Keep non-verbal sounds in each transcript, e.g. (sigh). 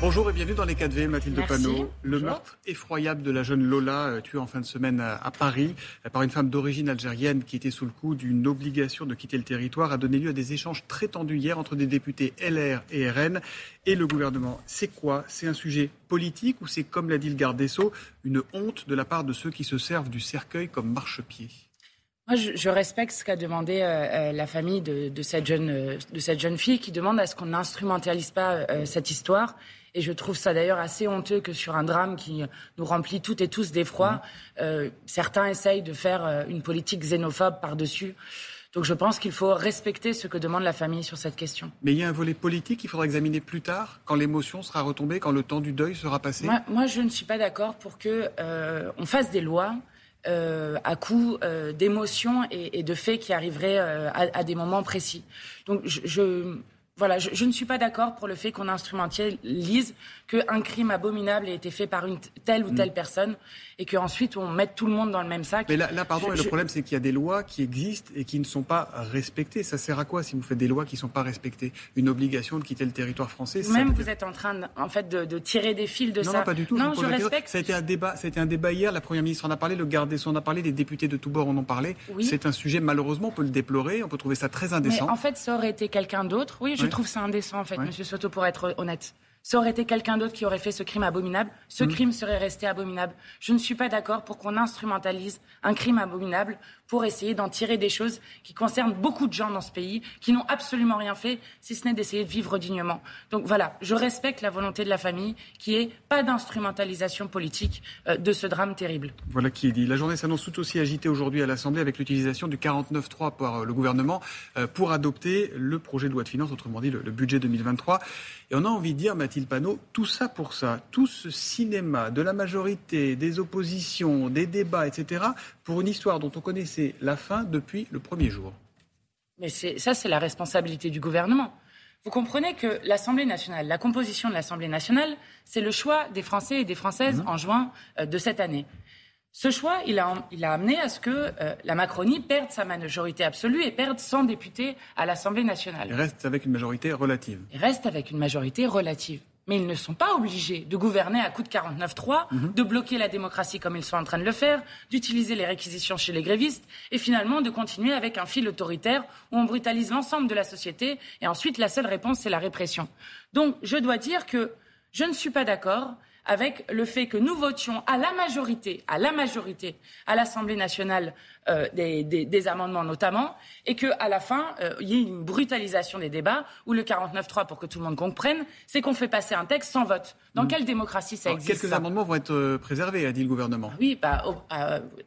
Bonjour et bienvenue dans les 4V, Mathilde Panot. Le meurtre effroyable de la jeune Lola, euh, tuée en fin de semaine à Paris euh, par une femme d'origine algérienne qui était sous le coup d'une obligation de quitter le territoire, a donné lieu à des échanges très tendus hier entre des députés LR et RN et le gouvernement. C'est quoi? C'est un sujet politique ou c'est, comme l'a dit le garde des Sceaux, une honte de la part de ceux qui se servent du cercueil comme marchepied? Moi, je, respecte ce qu'a demandé euh, la famille de, cette jeune, de cette jeune fille qui demande à ce qu'on n'instrumentalise pas cette histoire et je trouve ça d'ailleurs assez honteux que sur un drame qui nous remplit toutes et tous d'effroi, mmh. euh, certains essayent de faire euh, une politique xénophobe par-dessus. Donc je pense qu'il faut respecter ce que demande la famille sur cette question. Mais il y a un volet politique qu'il faudra examiner plus tard, quand l'émotion sera retombée, quand le temps du deuil sera passé? Moi, je ne suis pas d'accord pour qu'on euh, fasse des lois à coup d'émotions et, de faits qui arriveraient à, des moments précis. Donc je voilà, je, ne suis pas d'accord pour le fait qu'on instrumentalise qu'un crime abominable ait été fait par une telle ou telle mm. personne et qu'ensuite on mette tout le monde dans le même sac. Mais là, pardon, le problème c'est qu'il y a des lois qui existent et qui ne sont pas respectées. Ça sert à quoi si vous faites des lois qui ne sont pas respectées? Une obligation de quitter le territoire français Même vous êtes en train en fait, de, tirer des fils de ça. Non, pas du tout. Non, je, respecte. Ça a, été un débat, ça a été un débat hier, la Première ministre en a parlé, le garde des Sceaux en a parlé, les députés de tous bords en ont parlé. C'est un sujet, malheureusement, on peut le déplorer, on peut trouver ça très indécent. Mais en fait, ça aurait été quelqu'un d'autre. Oui, je trouve ça indécent, en fait, Monsieur Soto, pour être honnête ça aurait été quelqu'un d'autre qui aurait fait ce crime abominable, ce mm. crime serait resté abominable. Je ne suis pas d'accord pour qu'on instrumentalise un crime abominable pour essayer d'en tirer des choses qui concernent beaucoup de gens dans ce pays, qui n'ont absolument rien fait, si ce n'est d'essayer de vivre dignement. Donc voilà, je respecte la volonté de la famille, qui est pas d'instrumentalisation politique euh, de ce drame terrible. Voilà qui est dit. La journée s'annonce tout aussi agitée aujourd'hui à l'Assemblée avec l'utilisation du 49.3 par euh, le gouvernement euh, pour adopter le projet de loi de finances, autrement dit le, le budget 2023. Et on a envie de dire, Mathilde Panot, tout ça pour ça, tout ce cinéma de la majorité, des oppositions, des débats, etc., pour une histoire dont on connaissait la fin depuis le premier jour. Mais ça, c'est la responsabilité du gouvernement. Vous comprenez que l'Assemblée nationale, la composition de l'Assemblée nationale, c'est le choix des Français et des Françaises mmh. en juin euh, de cette année. Ce choix, il a, amené à ce que euh, la Macronie perde sa majorité absolue et perde 100 députés à l'Assemblée nationale. Il reste avec une majorité relative. Il reste avec une majorité relative. Mais ils ne sont pas obligés de gouverner à coup de 49-3, mhm. de bloquer la démocratie comme ils sont en train de le faire, d'utiliser les réquisitions chez les grévistes et finalement de continuer avec un fil autoritaire où on brutalise l'ensemble de la société et ensuite la seule réponse c'est la répression. Donc je dois dire que je ne suis pas d'accord avec le fait que nous votions à la majorité, à la majorité, à l'Assemblée nationale euh, des, amendements notamment, et qu'à la fin, euh, il y ait une brutalisation des débats, où le 49-3, pour que tout le monde comprenne, c'est qu'on fait passer un texte sans vote. Dans mm. quelle démocratie ça existe Quelques amendements vont être euh, préservés, a dit le gouvernement. Oui, bah,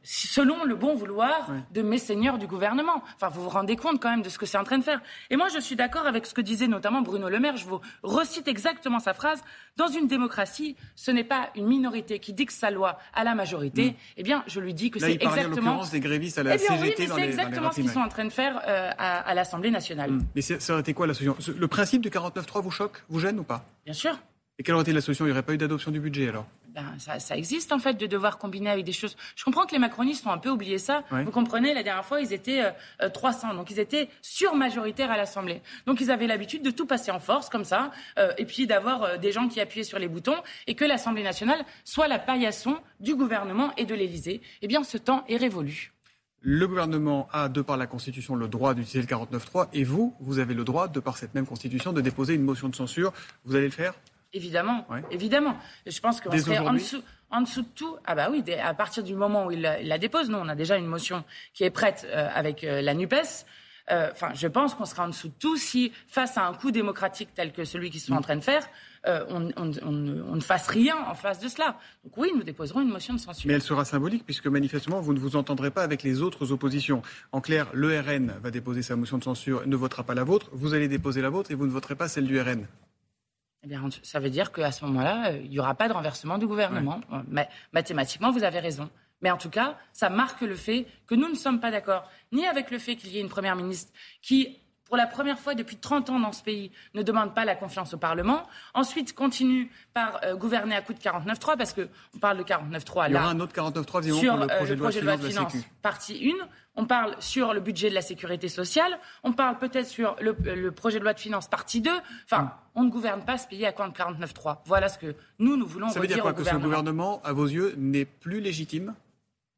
selon le bon vouloir de mes seigneurs du gouvernement. Enfin, vous vous rendez compte quand même de ce que c'est en train de faire. Et moi, je suis d'accord avec ce que disait notamment Bruno Le Maire. Je vous recite exactement sa phrase. Dans une démocratie, ce n'est pas une minorité qui dicte sa loi à la majorité. Mm. Eh bien, je lui dis que c'est exactement. Des à la eh CGT exactement ce qu'ils sont en train de faire euh, à, l'Assemblée nationale. Hmm. Mais ça aurait été quoi la solution? Le principe du 49.3 vous choque, vous gêne ou pas? Bien sûr. Et quelle aurait été la solution? Il n'y aurait pas eu d'adoption du budget alors? Ben, ça, existe en fait de devoir combiner avec des choses. Je comprends que les macronistes ont un peu oublié ça. Vous comprenez, la dernière fois, ils étaient 300, euh, donc ils étaient surmajoritaires à l'Assemblée. Donc ils avaient l'habitude de tout passer en force comme ça, euh, et puis d'avoir des gens qui appuyaient sur les boutons, et que l'Assemblée nationale soit la paillasson du gouvernement et de l'Élysée. Eh bien, ce temps est révolu. Le gouvernement a, de par la Constitution, le droit d'utiliser le 49.3 et vous, vous avez le droit, de par cette même Constitution, de déposer une motion de censure. Vous allez le faire? Évidemment, évidemment. Je pense qu'on serait en dessous, en dessous de tout. Ah bah oui, à partir du moment où il, la dépose, nous, on a déjà une motion qui est prête euh, avec euh, la NUPES. Euh, enfin, je pense qu'on sera en dessous de tout si, face à un coup démocratique tel que celui qu'ils sont en train de faire, euh, on, ne fasse rien en face de cela. Donc oui, nous déposerons une motion de censure. Mais elle sera symbolique puisque manifestement, vous ne vous entendrez pas avec les autres oppositions. En clair, le RN va déposer sa motion de censure, ne votera pas la vôtre, vous allez déposer la vôtre et vous ne voterez pas celle du RN. Eh bien, ça veut dire qu'à ce moment-là, euh, il n'y aura pas de renversement du gouvernement. Mais, mathématiquement, vous avez raison. Mais en tout cas, ça marque le fait que nous ne sommes pas d'accord ni avec le fait qu'il y ait une première ministre qui pour la première fois depuis 30 ans dans ce pays, ne demande pas la confiance au Parlement. Ensuite, continue par euh, gouverner à coup de 49.3, parce qu'on parle de 49.3 là. Il y aura un autre 49.3, sur le projet, de, loi de finances, partie 1. On parle sur le budget de la sécurité sociale. On parle peut-être sur le, projet de loi de finances partie 2. Enfin, mm. on ne gouverne pas ce pays à 49.3. Voilà ce que nous, nous voulons Ça veut dire quoi, que ce gouvernement, à vos yeux, n'est plus légitime?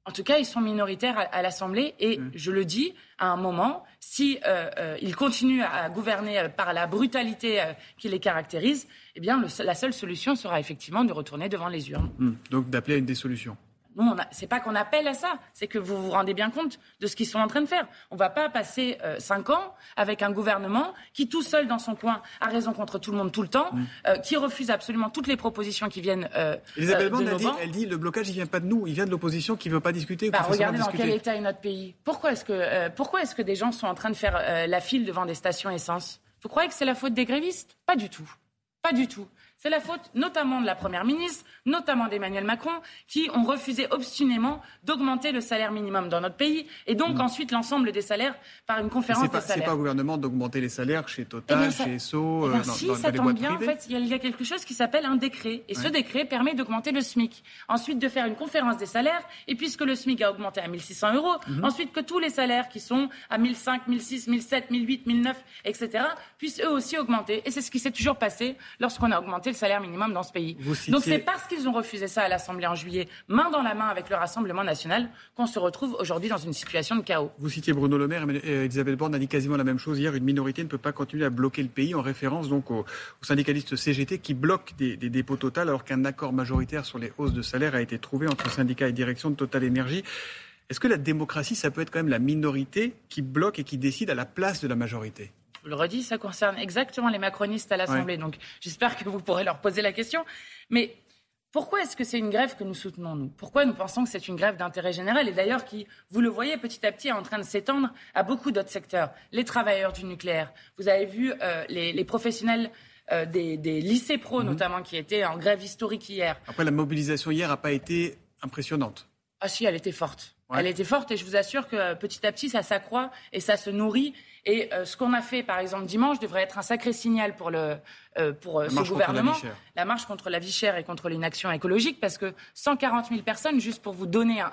En tout cas, ils sont minoritaires à, l'Assemblée et mm. je le dis, à un moment, si euh, euh, ils continuent à gouverner euh, par la brutalité qui les caractérise, eh bien, la seule solution sera effectivement de retourner devant les urnes. Mm. Donc d'appeler à une dissolution. Non, c'est pas qu'on appelle à ça, c'est que vous vous rendez bien compte de ce qu'ils sont en train de faire. On va pas passer euh, cinq ans avec un gouvernement qui, tout seul dans son coin, a raison contre tout le monde tout le temps, mm. euh, qui refuse absolument toutes les propositions qui viennent. Euh, Elisabeth Borne a dit, elle dit le blocage, il vient pas de nous, il vient de l'opposition qui veut pas discuter. Bah, regardez dans quel état est notre pays. Pourquoi est-ce que pourquoi est-ce que des gens sont en train de faire la file devant des stations essence? Vous croyez que c'est la faute des grévistes? Pas du tout. Pas du tout. C'est la faute notamment de la Première ministre, notamment d'Emmanuel Macron, qui ont refusé obstinément d'augmenter le salaire minimum dans notre pays, et donc mm. ensuite l'ensemble des salaires par une conférence des salaires. C'est pas au gouvernement d'augmenter les salaires chez Total, eh chez Esso, eh euh, si, ça tombe bien, en fait, il y, a quelque chose qui s'appelle un décret, et ce décret permet d'augmenter le SMIC. Ensuite, de faire une conférence des salaires, et puisque le SMIC a augmenté à 1600 euros, mm-hmm. ensuite que tous les salaires qui sont à 1005, 1006, 1007, 1008, 1009, etc., puissent eux aussi augmenter. Et c'est ce qui s'est toujours passé lorsqu'on a augmenté le salaire minimum dans ce pays. Donc c'est parce qu'ils ont refusé ça à l'Assemblée en juillet, main dans la main avec le Rassemblement national, qu'on se retrouve aujourd'hui dans une situation de chaos. Vous citiez Bruno Le Maire, et Elisabeth Borne a dit quasiment la même chose hier. Une minorité ne peut pas continuer à bloquer le pays en référence donc aux, syndicalistes CGT qui bloquent des, dépôts Total alors qu'un accord majoritaire sur les hausses de salaire a été trouvé entre syndicats et direction de Total Énergie. Est-ce que la démocratie, ça peut être quand même la minorité qui bloque et qui décide à la place de la majorité? Je le redis, ça concerne exactement les macronistes à l'Assemblée. Donc j'espère que vous pourrez leur poser la question. Mais pourquoi est-ce que c'est une grève que nous soutenons, nous? Pourquoi nous pensons que c'est une grève d'intérêt général? Et d'ailleurs qui, vous le voyez, petit à petit est en train de s'étendre à beaucoup d'autres secteurs Les travailleurs du nucléaire. Vous avez vu euh, les, professionnels euh, des, lycées pro, mhm. notamment, qui étaient en grève historique hier. Après, la mobilisation hier n'a pas été impressionnante. Ah si, elle était forte. Elle était forte et je vous assure que euh, petit à petit, ça s'accroît et ça se nourrit. Et euh, ce qu'on a fait, par exemple, dimanche, devrait être un sacré signal pour, le, euh, pour ce gouvernement. La, marche contre la vie chère et contre l'inaction écologique, parce que 140 000 personnes, juste pour vous donner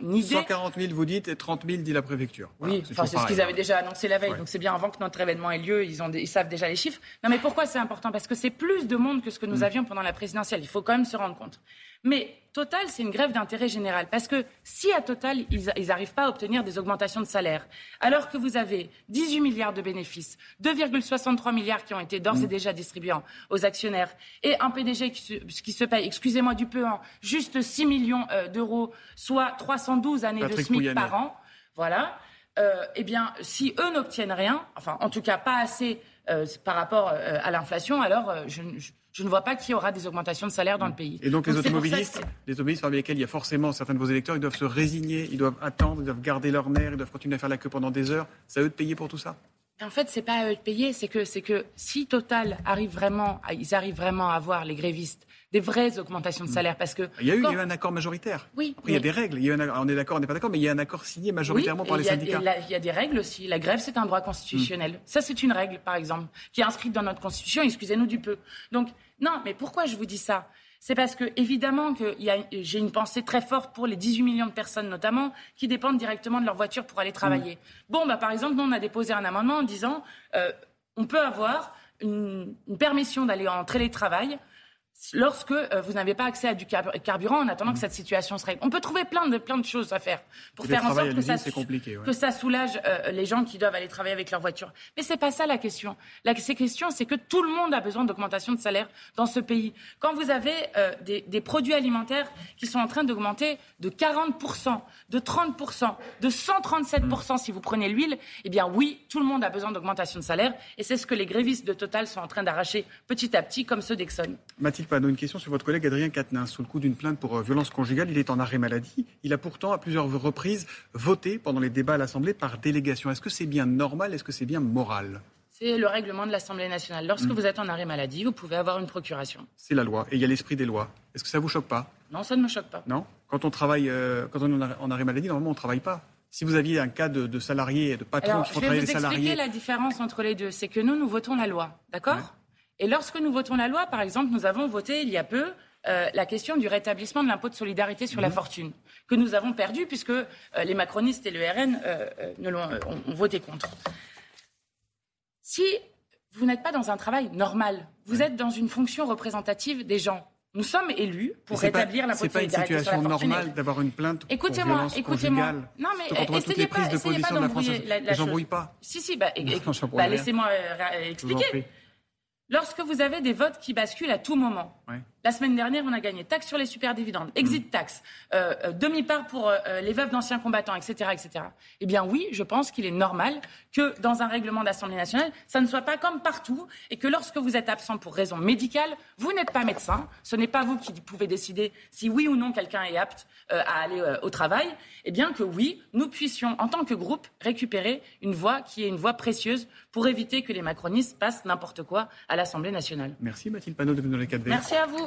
une idée. 140 000, vous dites, et 30 000, dit la préfecture. oui, c'est ce qu'ils avaient déjà annoncé la veille. Donc c'est bien avant que notre événement ait lieu, ils, ont, ils savent déjà les chiffres. Non, mais pourquoi c'est important? Parce que c'est plus de monde que ce que nous mm. avions pendant la présidentielle. Il faut quand même se rendre compte. Mais Total, c'est une grève d'intérêt général. Parce que si à Total, ils n'arrivent pas à obtenir des augmentations de salaire, alors que vous avez 18 milliards de bénéfices, 2,63 milliards qui ont été d'ores et mm. déjà distribués aux actionnaires, et un PDG qui se, paye, excusez-moi du peu, hein, juste 6 millions euh, d'euros, soit 312 années de SMIC par an, voilà, euh, eh bien, si eux n'obtiennent rien, enfin, en tout cas pas assez euh, par rapport à l'inflation, alors je je ne vois pas qu'il y aura des augmentations de salaire dans le pays. Et donc, les automobilistes, les automobilistes parmi lesquels il y a forcément certains de vos électeurs, ils doivent se résigner, ils doivent attendre, ils doivent garder leur nerf, ils doivent continuer à faire la queue pendant des heures. C'est à eux de payer pour tout ça? En fait, c'est pas à eux de payer, c'est que, c'est que si Total arrive vraiment, ils arrivent vraiment à avoir les grévistes des vraies augmentations de hmm. salaire, parce que il y a eu, un accord majoritaire. Oui. Après, il y a des règles. on est d'accord, on n'est pas d'accord, mais il y a un accord signé majoritairement par les syndicats. Il y a des règles aussi. La grève, c'est un droit constitutionnel. Hmm. Ça, c'est une règle, par exemple, qui est inscrite dans notre constitution. Excusez-nous du peu. Donc, non, mais pourquoi je vous dis ça? C'est parce que, évidemment, que j'ai une pensée très forte pour les 18 millions de personnes, notamment, qui dépendent directement de leur voiture pour aller travailler. Mm. Bon, bah, par exemple, nous, on a déposé un amendement en disant euh, on peut avoir une, une permission d'aller en télétravail lorsque euh, vous n'avez pas accès à du carburant en attendant que cette situation se règle. On peut trouver plein de, plein de choses à faire pour faire en sorte que ça, que ça, soulage euh, les gens qui doivent aller travailler avec leur voiture. Mais c'est pas ça la question. La question, c'est que tout le monde a besoin d'augmentation de salaire dans ce pays. Quand vous avez euh, des, des, produits alimentaires qui sont en train d'augmenter de 40%, de 30%, de 137% si vous prenez l'huile, eh bien oui, tout le monde a besoin d'augmentation de salaire et c'est ce que les grévistes de Total sont en train d'arracher petit à petit, comme ceux d'Exxon une question sur votre collègue Adrien Quatennens. Sous le coup d'une plainte pour euh, violence conjugale, il est en arrêt maladie. Il a pourtant, à plusieurs reprises, voté pendant les débats à l'Assemblée par délégation. Est-ce que c'est bien normal? Est-ce que c'est bien moral? C'est le règlement de l'Assemblée nationale. Lorsque mm. vous êtes en arrêt maladie, vous pouvez avoir une procuration. C'est la loi. Et il y a l'esprit des lois. Est-ce que ça vous choque pas? Non, ça ne me choque pas. Non? Quand on travaille, euh, quand on est en arrêt maladie, normalement, on ne travaille pas. Si vous aviez un cas de, salarié, de patron qui font travailler les salariés. Je vais vous expliquer la différence entre les deux. C'est que nous, nous votons la loi, d'accord? Et lorsque nous votons la loi, par exemple, nous avons voté il y a peu euh, la question du rétablissement de l'impôt de solidarité sur la mhm. fortune, que nous avons perdu puisque euh, les macronistes et le RN euh, ont, voté contre. Si vous n'êtes pas dans un travail normal, vous êtes dans une fonction représentative des gens. Nous sommes élus pour rétablir l'impôt de solidarité sur la fortune. C'est pas une situation normale d'avoir une plainte écoutez-moi, écoutez-moi. Non mais on essayez pas, de position de la j'embrouille pas. Si si, bah, (laughs) bah laissez-moi expliquer. Lorsque vous avez des votes qui basculent à tout moment, la semaine dernière, on a gagné taxe sur les superdividendes, exit tax, euh, euh, demi-part pour euh, les veuves d'anciens combattants, etc., etc. Eh bien oui, je pense qu'il est normal que dans un règlement d'Assemblée nationale, ça ne soit pas comme partout et que lorsque vous êtes absent pour raison médicale, vous n'êtes pas médecin, ce n'est pas vous qui pouvez décider si oui ou non quelqu'un est apte à aller au travail, eh bien que oui, nous puissions en tant que groupe récupérer une voix qui est une voix précieuse pour éviter que les macronistes passent n'importe quoi à l'Assemblée nationale. Merci Mathilde Panot de venir dans les 4 Merci à vous.